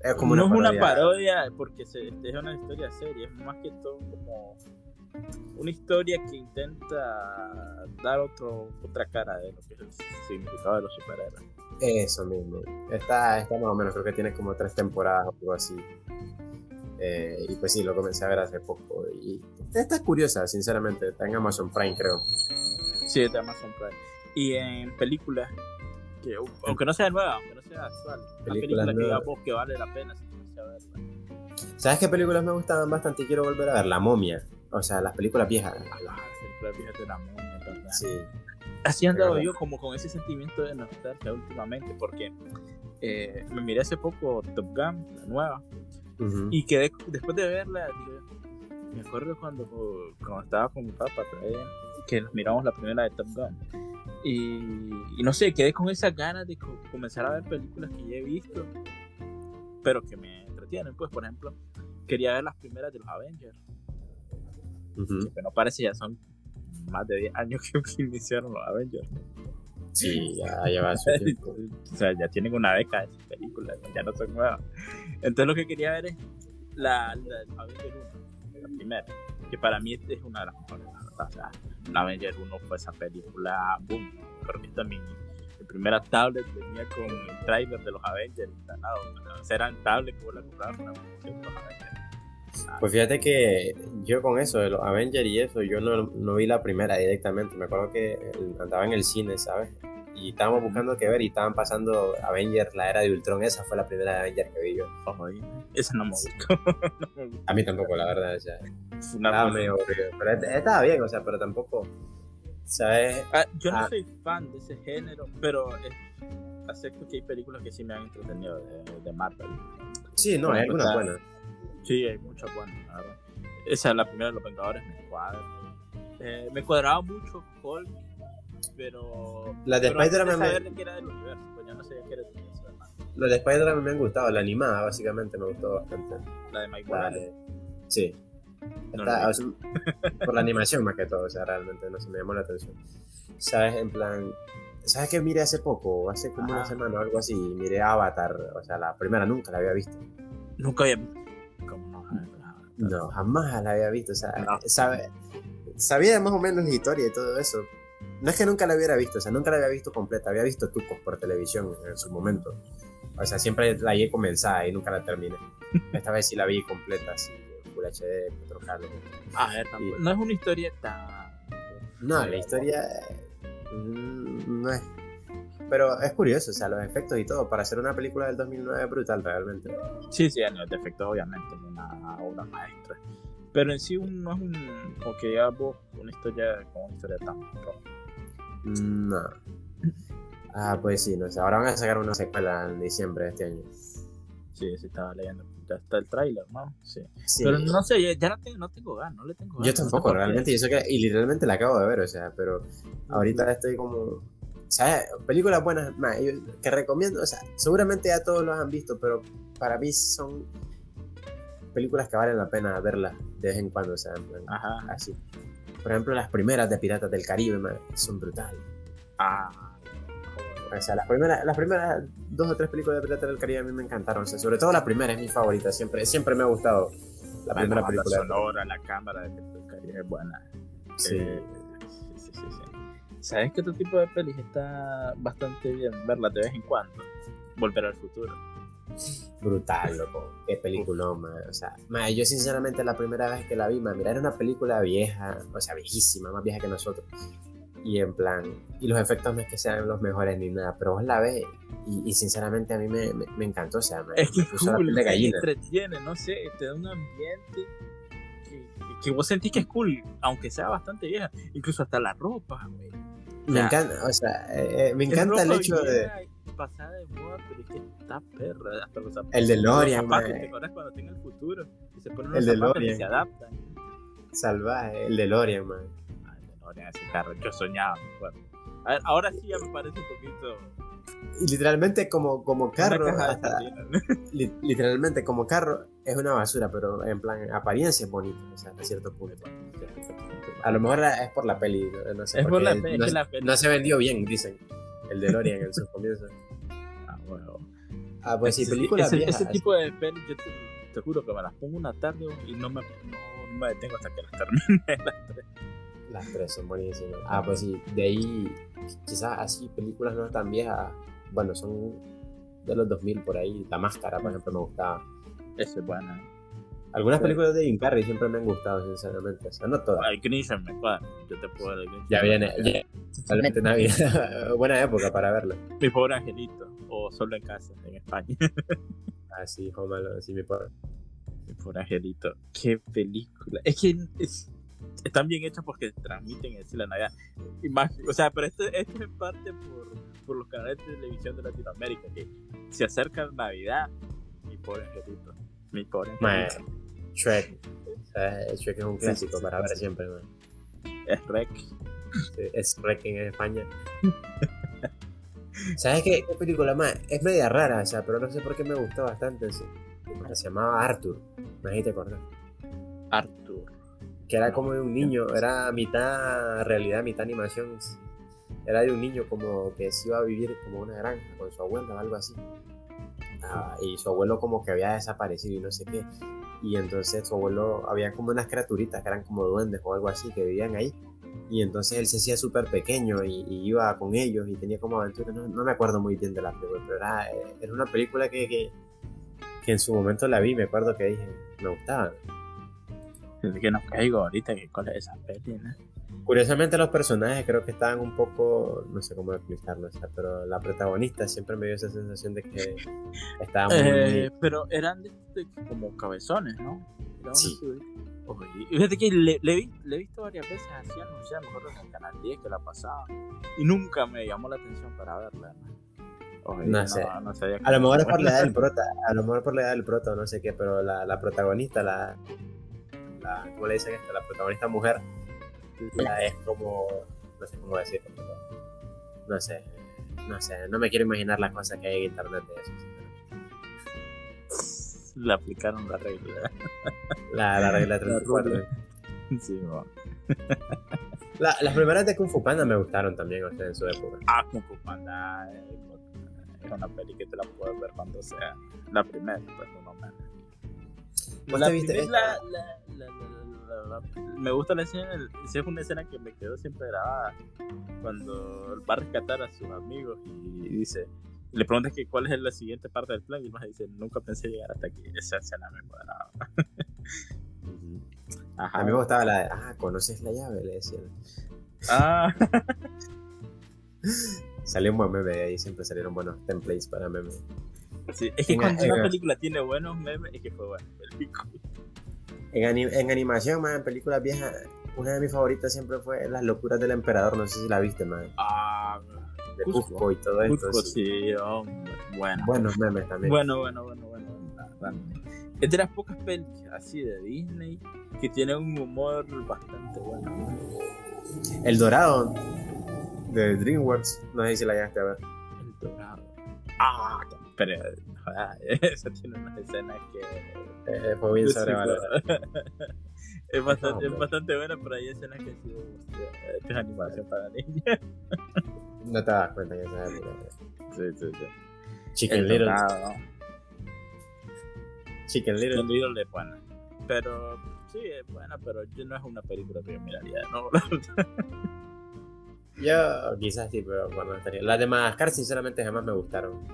Es como no una es una parodia. parodia porque se, es una historia seria, es más que todo como una historia que intenta dar otro, otra cara de lo que es el significado de los superhéroes. Eso mismo. Está, está más o menos, creo que tiene como tres temporadas o algo así. Eh, y pues sí, lo comencé a ver hace poco. Y está curiosa, sinceramente. Está en Amazon Prime, creo. Sí, es de Amazon Prime. Y en películas, que, aunque no sea nueva, aunque no sea actual, Películas película que nuevas. digamos que vale la pena si no a verla. ¿Sabes qué películas me gustaban bastante y quiero volver a ver? La momia. O sea, las películas viejas. Ah, las películas viejas de la momia, ¿verdad? Sí. Así Pero- yo como con ese sentimiento de nostalgia últimamente, porque eh, me miré hace poco Top Gun, la nueva, Y quedé, después de verla, digo, me acuerdo cuando, cuando estaba con mi papá todavía, que nos miramos la primera de Top Gun. Y, y no sé, quedé con esas ganas de co- comenzar a ver películas que ya he visto, pero que me entretienen. Pues, por ejemplo, quería ver las primeras de los Avengers, Ujú. que no parece ya son más de 10 años que iniciaron los Avengers. Sí, ya lleva su tiempo. o sea, ya tienen una década de sus películas, ya no son nuevas. Entonces lo que quería ver es la, la Avenger 1, la primera, que para mí es una de las mejores. O sea, la Avenger 1 fue esa película, boom. Creo que esta mi, primera tablet venía con el trailer de los Avengers instalado. O sea, eran tablets que vos la comprabas los Avengers. Pues fíjate que yo con eso, de los Avengers y eso, yo no, no vi la primera directamente. Me acuerdo que andaba en el cine, ¿sabes? Y estábamos buscando qué ver y estaban pasando Avengers, la era de Ultron. Esa fue la primera de Avengers que vi yo. Ahí, esa no me gustó. no me gustó. A mí tampoco, la verdad. O sea, estaba medio aburrido. Pero est- estaba bien, o sea, pero tampoco, ¿sabes? Ah, yo no Ah. soy fan de ese género, pero eh, acepto que hay películas que sí me han entretenido de, de Marvel. Sí, no, hay algunas buenas. Sí, hay muchas buenas, la verdad. Esa, la primera de los Vengadores, me cuadra. Eh, me cuadraba mucho Hulk, pero. Las de Spider-Man que era del universo, pues yo no sabía que era del universo de Spider-Man me han gustado. La animada, básicamente, me gustó bastante. La de Mike La Morales. de- Sí. No Está- la vi. o sea, por la animación más que todo, o sea, realmente no se me llamó la atención. ¿Sabes? En plan, ¿sabes qué miré hace poco? Hace como una semana o algo así, miré Avatar, o sea, la primera nunca la había visto. Nunca había visto. No, jamás la había visto, o sea, No. sabe- sabía más o menos la historia y todo eso. No es que nunca la hubiera visto, o sea, nunca la había visto completa, había visto tucos por televisión en su momento. O sea, siempre la he comenzada y nunca la terminé. Esta vez sí la vi completa, así, Full HD, 4K. A ver, tampoco- no es una historia tan. No, la historia mm, no es, pero es curioso, o sea, los efectos y todo, para hacer una película del 2009 es brutal realmente. Sí, sí, nivel de efectos, obviamente, es una obra maestra. Pero en sí un- no es un. Como que ya vos, una historia como una historia tan. pro. No. Ah, pues sí, no sé, ahora van a sacar una secuela en diciembre de este año. Sí, sí, estaba leyendo. Ya está el tráiler, ¿no? Sí. Sí. Pero no sé, ya, ya no, tengo, no tengo ganas, no le tengo ganas. Yo no sé tampoco, realmente, y eso que, y literalmente la acabo de ver, o sea, pero ahorita estoy como, ¿sabes? Películas buenas, más, que recomiendo, o sea, seguramente ya todos los han visto, pero para mí son películas que valen la pena verlas de vez en cuando, o sea, Ajá. así. Por ejemplo, las primeras de Piratas del Caribe, man, son brutales. Ah. O sea, las primeras, las primeras dos o tres películas de Piratas del Caribe a mí me encantaron, o sea, sobre todo la primera es mi favorita, siempre, siempre me ha gustado la La primera banda película. sonora, la cámara de Piratas del Caribe es buena. Sí. Eh, sí, sí, sí, sí. ¿Sabes qué otro tipo de pelis está bastante bien verlas de vez en cuando? Volver al futuro. brutal, loco. Qué película, man. O sea, man, yo sinceramente la primera vez que la vi, man, mira, era una película vieja, o sea, viejísima, más vieja que nosotros. Y en plan, y los efectos no es que sean los mejores ni nada, pero vos la ves y, y sinceramente a mí me, me, me encantó, o sea, me, Es que me puso la cool, piel de te gallina. entretiene, no sé, te da un ambiente que, vos sentís que es cool, aunque sea bastante vieja. Incluso hasta la ropa, güey. Me Ya. encanta, o sea, eh, eh, me encanta el hecho de... Pasada de moda, pero es que está perra. Hasta los zapatos. El DeLorean, los zapatos, man. ¿Te acuerdas cuando tenga el futuro? Y se ponen El zapatos y se adaptan. Salvaje, el DeLorean, man. Ay, DeLorean, ese carro, yo soñaba, me acuerdo. A ver, ahora sí ya me parece un poquito. Y literalmente como, como carro, de hasta- li- literalmente como carro es una basura, pero en plan apariencia es bonito, o sea, hasta cierto punto. A lo mejor es por la peli, no, no sé. Es por la peli, no, es la peli- no se vendió bien, dicen. El DeLorean en sus comienzos. Ah, bueno. Ah, pues sí, películas ese, viejas. ese tipo de pelis, yo te, te juro que me las pongo una tarde y no me, no, no me detengo hasta que las termine. las tres. Las tres son buenísimas. Ah, pues sí, de ahí, quizás así, películas no tan viejas. Bueno, son de los 2000 por ahí. La Máscara, por ejemplo, me gustaba. Esa es buena. Algunas Sí. películas de Jim Carrey siempre me han gustado, sinceramente. O sea, no todas. El Grinchen me cuadra. Yo te puedo decir. Ya viene, ya, totalmente Navidad. Buena época para verlo. Mi pobre angelito. O solo en casa, en España. Así, Home Alone, sí, mi pobre. Mi pobre angelito. Qué película. Es que es- están bien hechas porque transmiten así la Navidad. Y más- o sea, pero esto, esto es en parte por, por los canales de televisión de Latinoamérica que se acerca Navidad. Mi pobre angelito. Mi pobre angelito. Shrek. Shrek es un clásico sí, sí, para ver sí. siempre, man. Es. Sí, es Shrek en España. ¿Sabes qué, qué película más? Es media rara, o sea, pero no sé por qué me gustó bastante. Se llamaba Arthur. Me te acordás. Arthur. Que era como de un niño, era mitad realidad, mitad animación. Era de un niño como que se iba a vivir como una granja con su abuelo o algo así. Ah, y su abuelo como que había desaparecido y no sé qué. Y entonces su abuelo, había como unas criaturitas que eran como duendes o algo así que vivían ahí. Y entonces él se hacía súper pequeño y, iba con ellos y tenía como aventuras. No, no me acuerdo muy bien de la película, pero era, eh, era una película que, que, que en su momento la vi. Me acuerdo que dije, me gustaba. Que nos caigo ahorita, que cuál es esa peli, ¿no? Curiosamente los personajes creo que estaban un poco, no sé cómo explicarlo, o sea, pero la protagonista siempre me dio esa sensación de que estaba muy... Eh, pero eran de, de- como cabezones, ¿no? Sí. Oye, fíjate que le, le, vi- le he visto varias veces así anunciada, mejor en el canal 10 que la pasaba. Y nunca me llamó la atención para verla. ¿no? Oye, No sé. no sabía que- A lo mejor es por la edad del prota, a lo mejor por la edad del prota, no sé qué, pero la, la protagonista, la, la, ¿cómo le dicen esto? La protagonista mujer, la es como, no sé cómo decirlo, no sé, no sé, no me quiero imaginar las cosas que hay en internet de eso. Le aplicaron la regla. La, la regla La 34. rubia. sí, bueno. La- las primeras de Kung Fu Panda me gustaron también, o sea, en su época. Ah, Kung Fu Panda eh, es una peli que te la puedes ver cuando sea la primera, pues no menos. ¿Vos La te viste primer- esta? la- la- la- la- me gusta la escena, esa es una escena que me quedó siempre grabada cuando va a rescatar a sus amigos y dice, le pregunta que cuál es la siguiente parte del plan y más dice, nunca pensé llegar hasta aquí, esa escena me cuadraba. Ajá. A mí me gustaba la de, ah, ¿conoces la llave? Le decían. Ah, Salió un buen meme de ahí, siempre salieron buenos templates para memes. Sí, es que cuando una película tiene buenos memes, es que fue buena película. En, ani- en animación, man, en películas viejas, una de mis favoritas siempre fue Las locuras del emperador, no sé si la viste, man. Ah, De Cusco. Cusco y todo esto. Cusco, sí. sí, hombre. Bueno. Buenos memes también. Bueno, bueno, bueno, bueno. Es de las pocas pelis así de Disney que tienen un humor bastante bueno. El Dorado de DreamWorks, no sé si la llegaste a ver. El dorado. Ah, pero esa tiene unas escenas que. Eh, fue bien Sí, sobrevalorado. es, bastante, es bastante buena, pero hay escenas que sí, hostia, esto es animación para niños. No te das cuenta que esa época. Sí, sí, sí. Chicken El Little. dorado. Chicken Little. Chicken Little es buena. Pero sí, es buena, pero yo no es una película que yo miraría, ¿no? Yo quizás sí, pero bueno, estaría. Las de Madagascar, sinceramente, jamás me gustaron.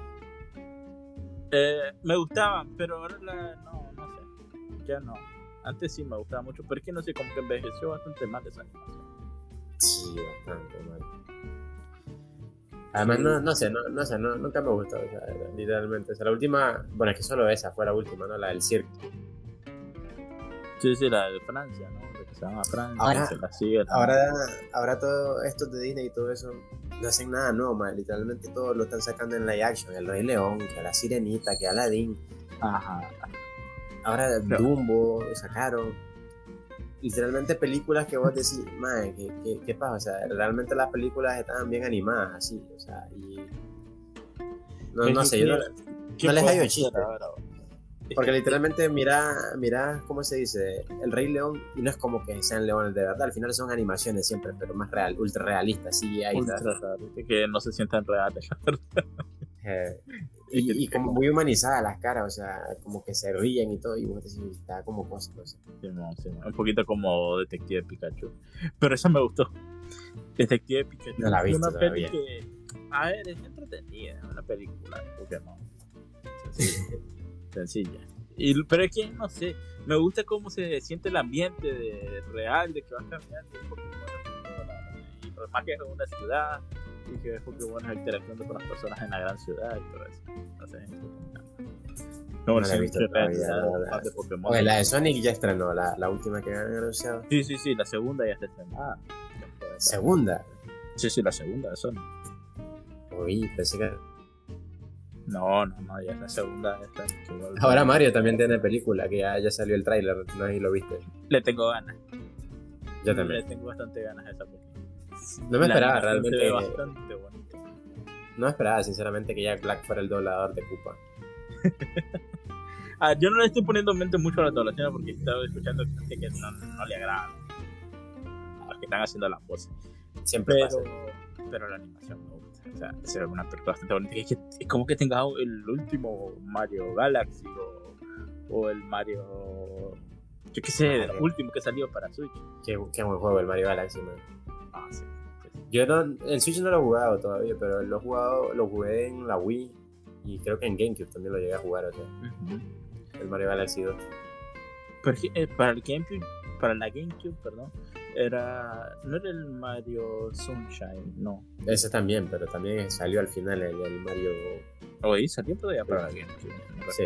Eh, me gustaban, pero ahora la, no, no sé. Ya no. Antes sí me gustaba mucho, pero es que no sé, como que envejeció bastante mal esa animación. Sí, bastante mal. Además, no, no sé, no, no sé, no, nunca me gustó, o sea, literalmente. O sea, la última, bueno, es que solo esa fue la última, ¿no? La del circo. Sí, sí, la de Francia, ¿no? Que se llama Francia, Ahora- que la sigue. la- Ahora, ahora todo esto de Disney y todo eso, no hacen nada nuevo, man. Literalmente todo lo están sacando en live action. El Rey León, que la Sirenita, que Aladdin. Ajá. Ahora No. Dumbo sacaron. Literalmente películas que vos decís, man, ¿qué, qué, qué pasa? O sea, realmente las películas estaban bien animadas, así, o sea, y... No, no sé, yo no, ¿Qué no les hacer chiste. Porque que- literalmente mira, mira, ¿cómo se dice? El Rey León, y no es como que sean leones de verdad, al final son animaciones siempre, pero más real, ultra realistas, sí, ahí Ultra que no se sientan reales. y, y como muy humanizadas las caras, o sea, como que se ríen y todo, y vos decís, está como cosas, no sé. Simón, Simón. Un poquito como Detective Pikachu. Pero esa me gustó. Detective Pikachu. No la visto una peli que, a ver, es entretenida, una película, porque no. Sencilla. Sencilla. Y, pero es que, no sé, me gusta cómo se siente el ambiente de, real, de que vas caminando y por más que es una ciudad y que ves Pokémon interactuando con las personas en la gran ciudad y todo eso. No sé, No no, la he visto todavía, la verdad. de Pokémon. Oye, la de Sonic ya estrenó, la, la última que han anunciado. Sí, sí, sí, la segunda ya está estrenada. Segunda. Sí, sí, la segunda de Sony. Uy, pensé que... No, no, no, ya es la segunda. Esta, que Ahora Mario también tiene película, que ya, ya salió el tráiler, no sé si lo viste. Le tengo ganas. Yo Le también. tengo bastante ganas a esa película. No me La esperaba animación se realmente, bastante no esperaba sinceramente que Jack Black fuera el doblador de Koopa. Ah, yo no le estoy poniendo en mente mucho a la doblación porque he estado escuchando gente que no, no le agrada. A los que están haciendo las voces. Siempre Pero, pasa. pero la animación me gusta. O sea, se ve una película bastante bonita. Es, que, es como que tenga el último Mario Galaxy o, o el Mario. Yo qué sé, el último que salió para Switch. Qué, qué buen juego el Mario Galaxy, man. Ah, sí. sí, sí. Yo no, el Switch no lo he jugado todavía, pero lo he jugado, lo jugué en la Wii y creo que en GameCube también lo llegué a jugar, o sea, el Mario Galaxy 2. Pero es que, eh, para el GameCube, para la GameCube, perdón, era no era el Mario Sunshine, no. Ese también, pero también salió al final el, el Mario. Oye, salió todavía para la GameCube. Sí.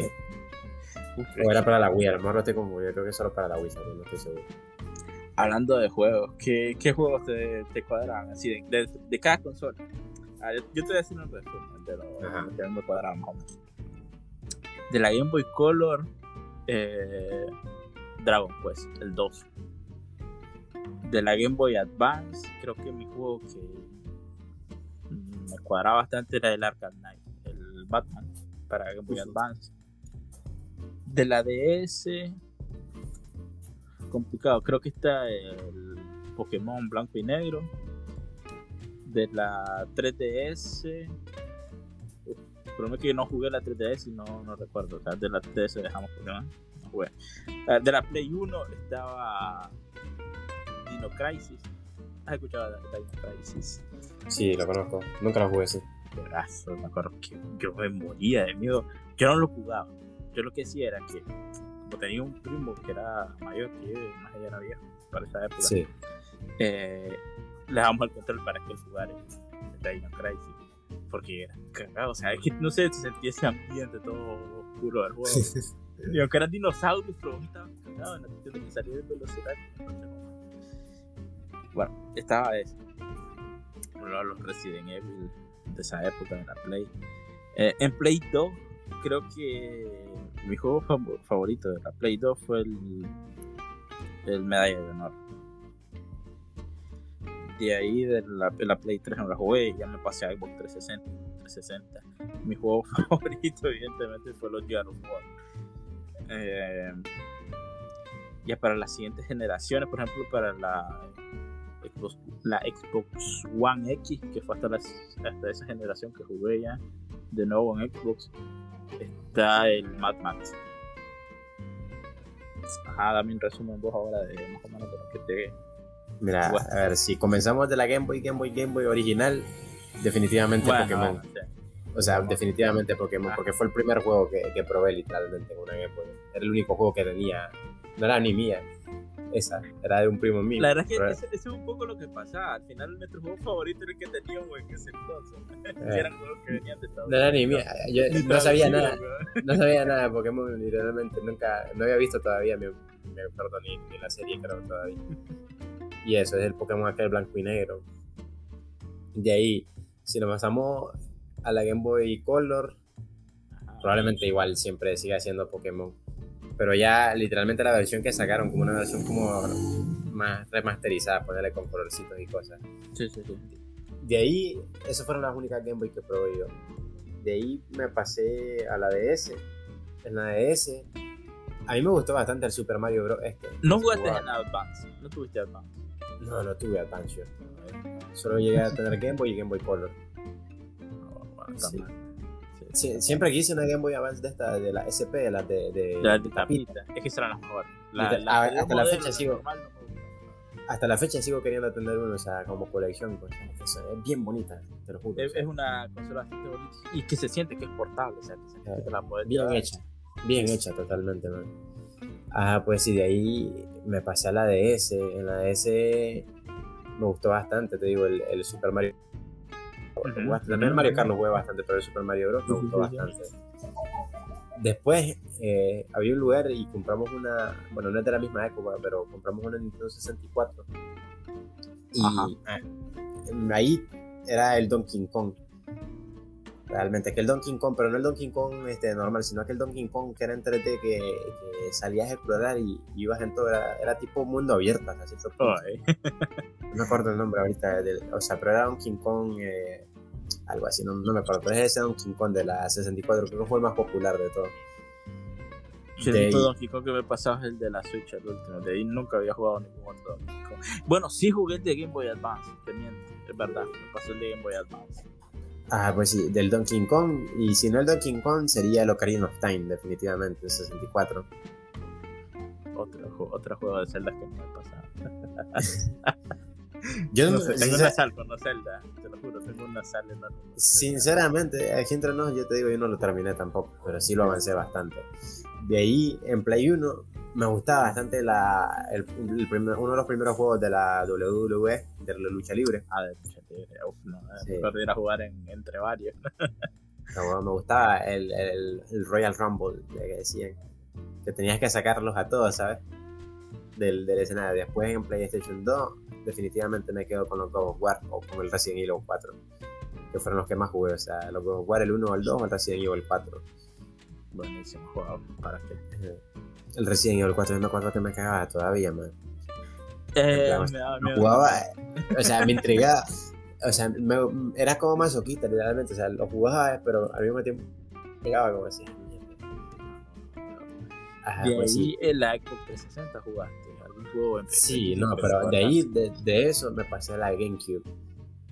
Uf, O era para la Wii, a lo mejor no estoy confundido, creo que solo para la Wii salió, no estoy seguro. Hablando de juegos, ¿qué, qué juegos te, te cuadran así de, de, de cada consola? Ah, yo, yo te voy a decir un resumen de lo Ajá. que me cuadran más. De la Game Boy Color, eh, Dragon Quest, el 2. De la Game Boy Advance, creo que mi juego que me cuadraba bastante era el Arkham Knight, el Batman, para Game Boy. Advance. De la DS, complicado, creo que está el Pokémon blanco y negro. De la 3DS, uf, problema es que no jugué la 3DS y no, no recuerdo. O sea, de la 3DS dejamos Pokémon, no jugué. Ah, De la Play 1 estaba Dino Crisis. ¿Has escuchado de Dino Crisis? Sí, lo conozco, nunca lo jugué, sí. Pedazo, me acuerdo que yo me moría de miedo. Yo no lo jugaba. Yo lo que hacía era que, como tenía un primo que era mayor que yo, más allá era viejo para esa época, Sí, eh, le damos el control para que él jugara el Dino Crisis. porque era cagado, o sea, es que no sé, se sentía ese ambiente todo oscuro del juego. y aunque eran dinosaurios, pero estaba cagado en la cuestión de que salía de velocidad. Bueno, estaba de los Resident Evil de esa época de la Play. Eh, en Play 2, creo que mi juego fav- favorito de la Play 2 fue el, el Medalla de Honor. De ahí de la, Play 3 no la jugué ya me pasé a Xbox 360. 360. Mi juego favorito, evidentemente, fue los God of War. Eh, ya para las siguientes generaciones, por ejemplo, para la Xbox, la Xbox One X, que fue hasta, las- hasta esa generación que jugué ya de nuevo en Xbox, está el Mad Max. Ajá, dame un resumen vos ahora de más o menos de lo que te. Mira, Bueno. a ver, si comenzamos de la Game Boy, Game Boy, Game Boy original, definitivamente Bueno, Pokémon. sí. O sea, definitivamente Pokémon, Ah. porque fue el primer juego que, que probé literalmente en una Game Boy. Era el único juego que tenía. No era ni mía. Esa, era de un primo mío. La verdad es que ese es un poco lo que pasa. Al final, nuestro juego favorito era el que teníamos en ese entonces. Eh. Eran juegos que venían de Estados no era ni mía. Yo no sabía nada. No sabía nada de Pokémon, literalmente. Nunca, no había visto todavía, me, me acuerdo ni, ni la serie, creo, todavía. Y eso, es el Pokémon aquel blanco y negro. De ahí, si nos pasamos a la Game Boy Color, Ajá. probablemente igual siempre siga siendo Pokémon. Pero ya literalmente la versión que sacaron, como una versión como más remasterizada, ponerle con colorcitos y cosas. Sí, sí, sí. De ahí, esas fueron las únicas Game Boy que probé yo. De ahí me pasé a la DS. En la DS, a mí me gustó bastante el Super Mario Bros. Este. No jugaste en Advance. No tuviste Advance. No, no tuve Advance. yo. Solo llegué a tener Game Boy y Game Boy Color. No, bueno, está Sí. Sí, siempre quise una Game Boy Advance de esta, de la SP, de las de, de, La de tapita. tapita. Es que serán las mejores. Y te- a- que yo hasta la fecha sigo- normal, no. Hasta la fecha sigo queriendo tener uno, o sea, como colección. Pues, es bien bonita, te lo juro. o Es, sea, es una consola bastante bonita y que se siente que es portable. O sea, que se siente Eh, que la puedes bien llevar. hecha, bien hecha totalmente, man. Ah, pues sí, de ahí me pasé a la DS. En la DS me gustó bastante, te digo, el, el Super Mario. También el Mario Kart lo jugué bastante, pero el Super Mario Bros. me gustó bastante. Después eh, había un lugar y compramos una, bueno, no es de la misma época, pero compramos una Nintendo 64. Y Ajá. ah, ahí era el Donkey Kong. Realmente, que el Donkey Kong, pero no el Donkey Kong este, normal, sino que el Donkey Kong que era en 3D, que, que salías a explorar y, y ibas en todo, era, era tipo mundo abierto, hasta cierto punto. No me acuerdo el nombre ahorita, o sea, pero era Donkey Kong, eh, algo así, no, no me acuerdo, pero es ese Donkey Kong de la 64, creo que fue el más popular de todos. Sí, el único Donkey Kong que me pasaba es el de la Switch, el último. De ahí nunca había jugado ningún otro Donkey Kong. Bueno, sí jugué el de Game Boy Advance, te miento, es verdad, me pasó el de Game Boy Advance. Ah, pues sí, del Donkey Kong, y si no el Donkey Kong sería el Ocarina of Time, definitivamente, el 64. Otro, otro juego de Zelda que me pasaba. Yo No no- sé, tengo una sal con los Zelda, te lo juro, tengo una sal enorme. Sinceramente, aquí entre nos, yo te digo, yo no lo terminé tampoco, pero sí lo avancé bastante. De ahí, en Play 1, me gustaba bastante la, el, el primer- uno de los primeros juegos de la WWE, de la lucha libre. Ah, de lucha libre, uf, no, Sí. a jugar en, entre varios. No, me gustaba el, el- el Royal Rumble, de que decían, que tenías que sacarlos a todos, ¿sabes? Del, del escenario. Después en PlayStation 2, definitivamente me quedo con los God of War o con el Resident Evil 4, que fueron los que más jugué. O sea, los God of War, el 1 o el 2 o el Resident Evil 4. Buenísimo juego, ¿para qué? El Resident Evil 4, yo me acuerdo que me cagaba todavía, man. Eh, Claro, me da Lo miedo. jugaba, o sea, me intrigaba. O sea, me- era como masoquista, literalmente. O sea, lo jugaba, pero al mismo tiempo llegaba como así. Ajá, De pues sí. ahí en la Xbox 360 jugaste algún juego en Sí, no, pero de ahí, de, de eso me pasé a la GameCube.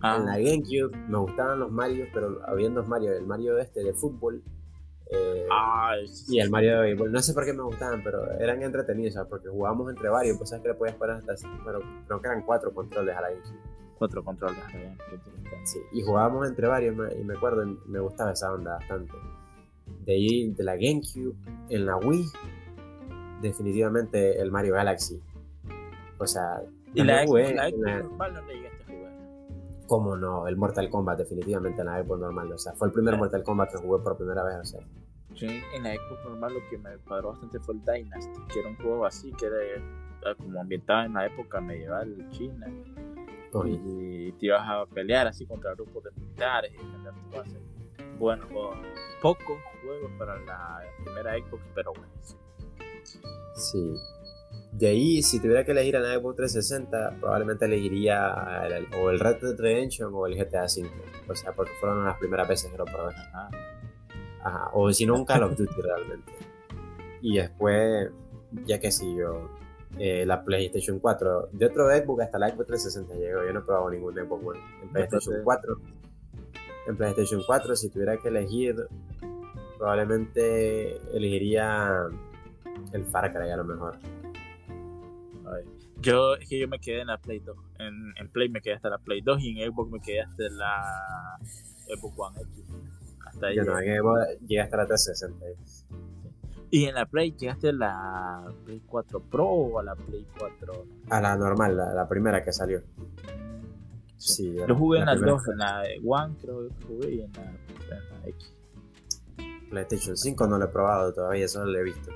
Ah, En la GameCube me gustaban los Mario, pero habían dos Mario. El Mario este de fútbol eh, sí, y el. Mario de béisbol. No sé por qué me gustaban, pero eran entretenidos, ¿sabes? porque jugábamos entre varios. Pues sabes que le podías poner hasta, bueno, creo que eran cuatro controles a la GameCube. Cuatro controles. Sí, y jugábamos entre varios me- y me acuerdo, me gustaba esa onda bastante. De ahí, de la GameCube, en la Wii, definitivamente el Mario Galaxy. O sea, Y la jugué Xbox, la Xbox la- normal no le. Cómo no, el Mortal Kombat definitivamente en la Xbox normal, o sea, fue el primer Mortal Kombat que jugué por primera vez, o sea. Yo en la Xbox normal lo que me cuadró bastante fue el Dynasty, que era un juego así, que era como ambientado en la época medieval china. Uy, Y te ibas a pelear así contra grupos de militares y defender tu base. Bueno, pocos juegos para la primera Xbox, pero bueno. Sí. De ahí, si tuviera que elegir en la Xbox 360, probablemente elegiría el- o el Red Dead Redemption o el GTA V. O sea, porque fueron las primeras veces que lo probé. Ajá. Ajá, O si no, un Call of Duty realmente. Y después, ya que siguió eh, la PlayStation 4. De otro Xbox hasta la Xbox 360 llegó. Yo no he probado ningún Xbox bueno. En PlayStation Entonces- 4. En PlayStation 4, si tuviera que elegir, probablemente elegiría el Far Cry a lo mejor. Yo, es que yo me quedé en la Play 2. En, en Play me quedé hasta la Play 2 y en Xbox me quedé hasta la Xbox One X. Hasta ahí. Yo no, en Xbox llegué hasta la 360. Y en la Play llegaste a la Play 4 Pro o a la Play 4. A la normal, la, la primera que salió. Sí. Yo jugué en las dos, en la One creo que jugué y en la, en la X. PlayStation 5 no lo he probado todavía, solo lo he visto.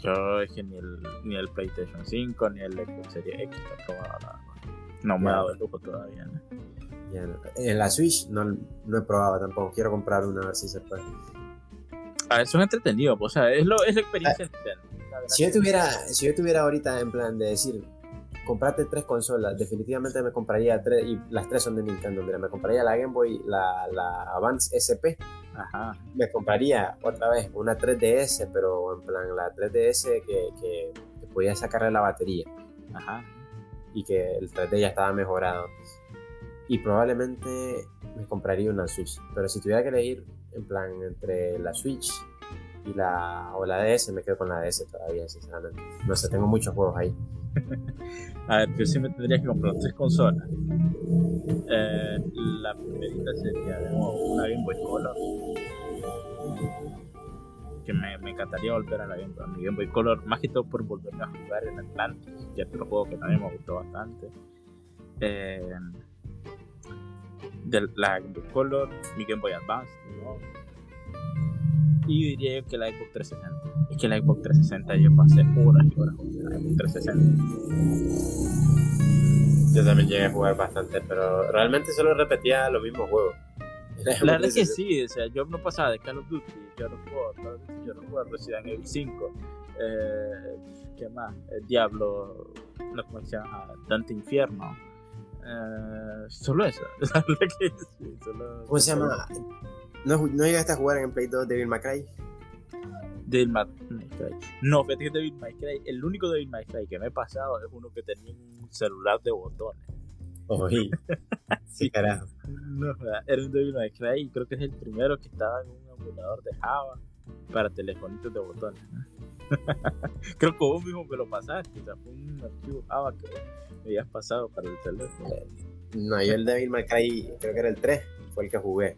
Yo es que ni el, ni el PlayStation 5 ni el Xbox Series X he probado. verdad. No me ha dado el lujo todavía. ¿no? Ya no. En la Switch no, no he probado tampoco. Quiero comprar una a ver si se puede. A ver, son entretenidos, pues, o sea, es, lo, es la experiencia Nintendo. verdad Si yo tuviera, si yo tuviera ahorita en plan de decir, comprate tres consolas, definitivamente me compraría tres, y las tres son de Nintendo, mira, me compraría la Game Boy, la, la Advance SP, Ajá. me compraría otra vez una 3DS, pero en plan la 3DS que, que, que podía sacarle la batería Ajá. y que el 3D ya estaba mejorado. Y probablemente me compraría una Switch, pero si tuviera que elegir en plan entre la Switch y la o la DS, me quedo con la DS todavía, sinceramente. No sé, tengo muchos juegos ahí. A ver, yo sí me tendría que comprar tres consolas. Eh, la primerita sería de nuevo una Game Boy Color. Que me, encantaría volver a la Game Boy, a Game Boy Color, más que todo por volverme a jugar en Atlantis, ya otro juego que también me gustó bastante. Eh, la Game Boy Color, mi Game Boy Advance, ¿no? Y diría yo que la Xbox 360. Es que la Xbox 360 yo pasé horas y horas jugando la Xbox 360. Yo también llegué a jugar bastante, pero realmente solo repetía los mismos juegos. La verdad es que sí, o sea, yo no pasaba de Call of Duty, yo no jugaba yo no jugaba Resident Evil 5, eh, ¿qué más? El Diablo, no se llama, Dante Infierno, eh, solo eso, la verdad que sí, solo... ¿Cómo se llama? ¿No, ¿No llegaste a jugar en Play 2 Devil May Cry? Devil May Cry. No, fíjate que Devil May Cry, el único Devil May Cry que me he pasado es uno que tenía un celular de botones. Oye, sí, carajo. No, era un Devil May Cry y creo que es el primero que estaba en un emulador de Java para telefonitos de botones. creo que vos mismo me lo pasaste, o sea, fue un archivo Java que me habías pasado para el teléfono. No, yo el Devil May Cry, creo que era el 3, fue el que jugué.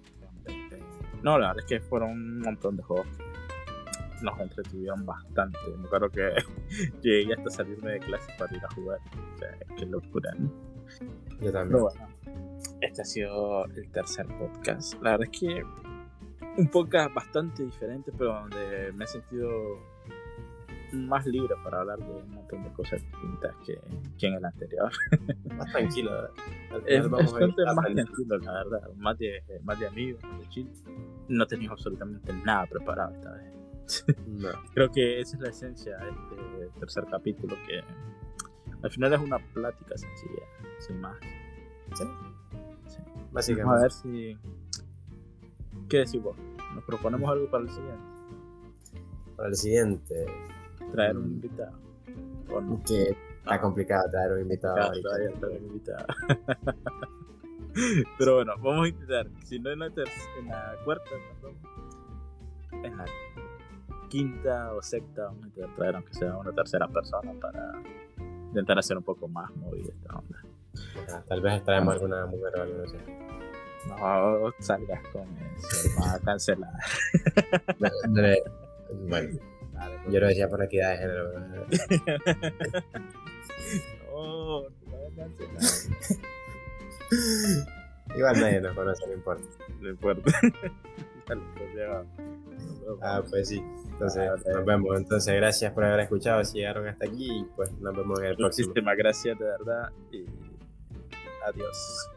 No, la verdad es que fueron un montón de juegos que nos entretuvieron bastante. Me acuerdo que llegué hasta salirme de clase para ir a jugar. O sea, qué locura, ¿no? Yo también. Pero bueno, este ha sido el tercer podcast. La verdad es que un podcast bastante diferente, pero donde me he sentido más libre para hablar de un montón de cosas distintas que, que en el anterior. Más tranquilo. Es bastante más tranquilo, la verdad. Más de, más de amigos, más de chill. No teníamos absolutamente nada preparado esta vez. No. Creo que esa es la esencia de este tercer capítulo, que al final es una plática sencilla, sin más. Sí, Sí. Vamos a básicamente. ver si. ¿Qué decís vos? ¿Nos proponemos algo para el siguiente? Para el siguiente, Traer un Mm. invitado. Que está complicado traer un invitado traer un. Pero bueno, vamos a intentar. Si no en la, en la cuarta, perdón, en la quinta o sexta, vamos a intentar traer, aunque sea una tercera persona, para intentar hacer un poco más movida esta onda. Ajá, Tal vez traemos alguna mujer o algo, no sé. No salgas con eso, va a cancelar. Bueno, Yo lo decía por equidad de género. No, cancelar. Igual nadie nos conoce, no importa. No importa. Pues. Ah, pues sí. Entonces, nos vemos. Entonces, gracias por haber escuchado. Si llegaron hasta aquí, y pues nos vemos en el próximo. Muchísimas gracias, de verdad. Y adiós.